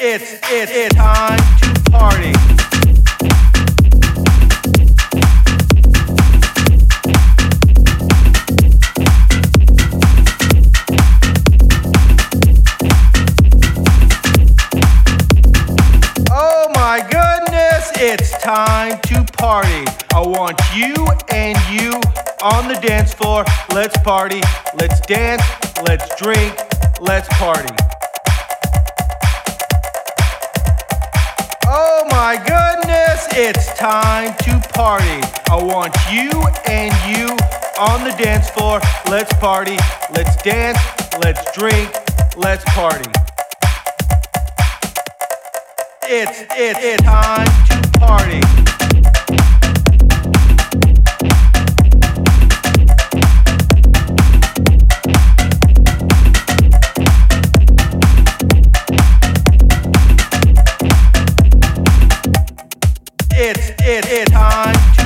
It's it's it's time to party. Oh my goodness, it's time to party. I want you and you on the dance floor. Let's party, let's dance, let's drink, let's party. My goodness, it's time to party. I want you and you on the dance floor. Let's party, let's dance, let's drink, let's party. It's it's it's time to party. it's, it's, it's time.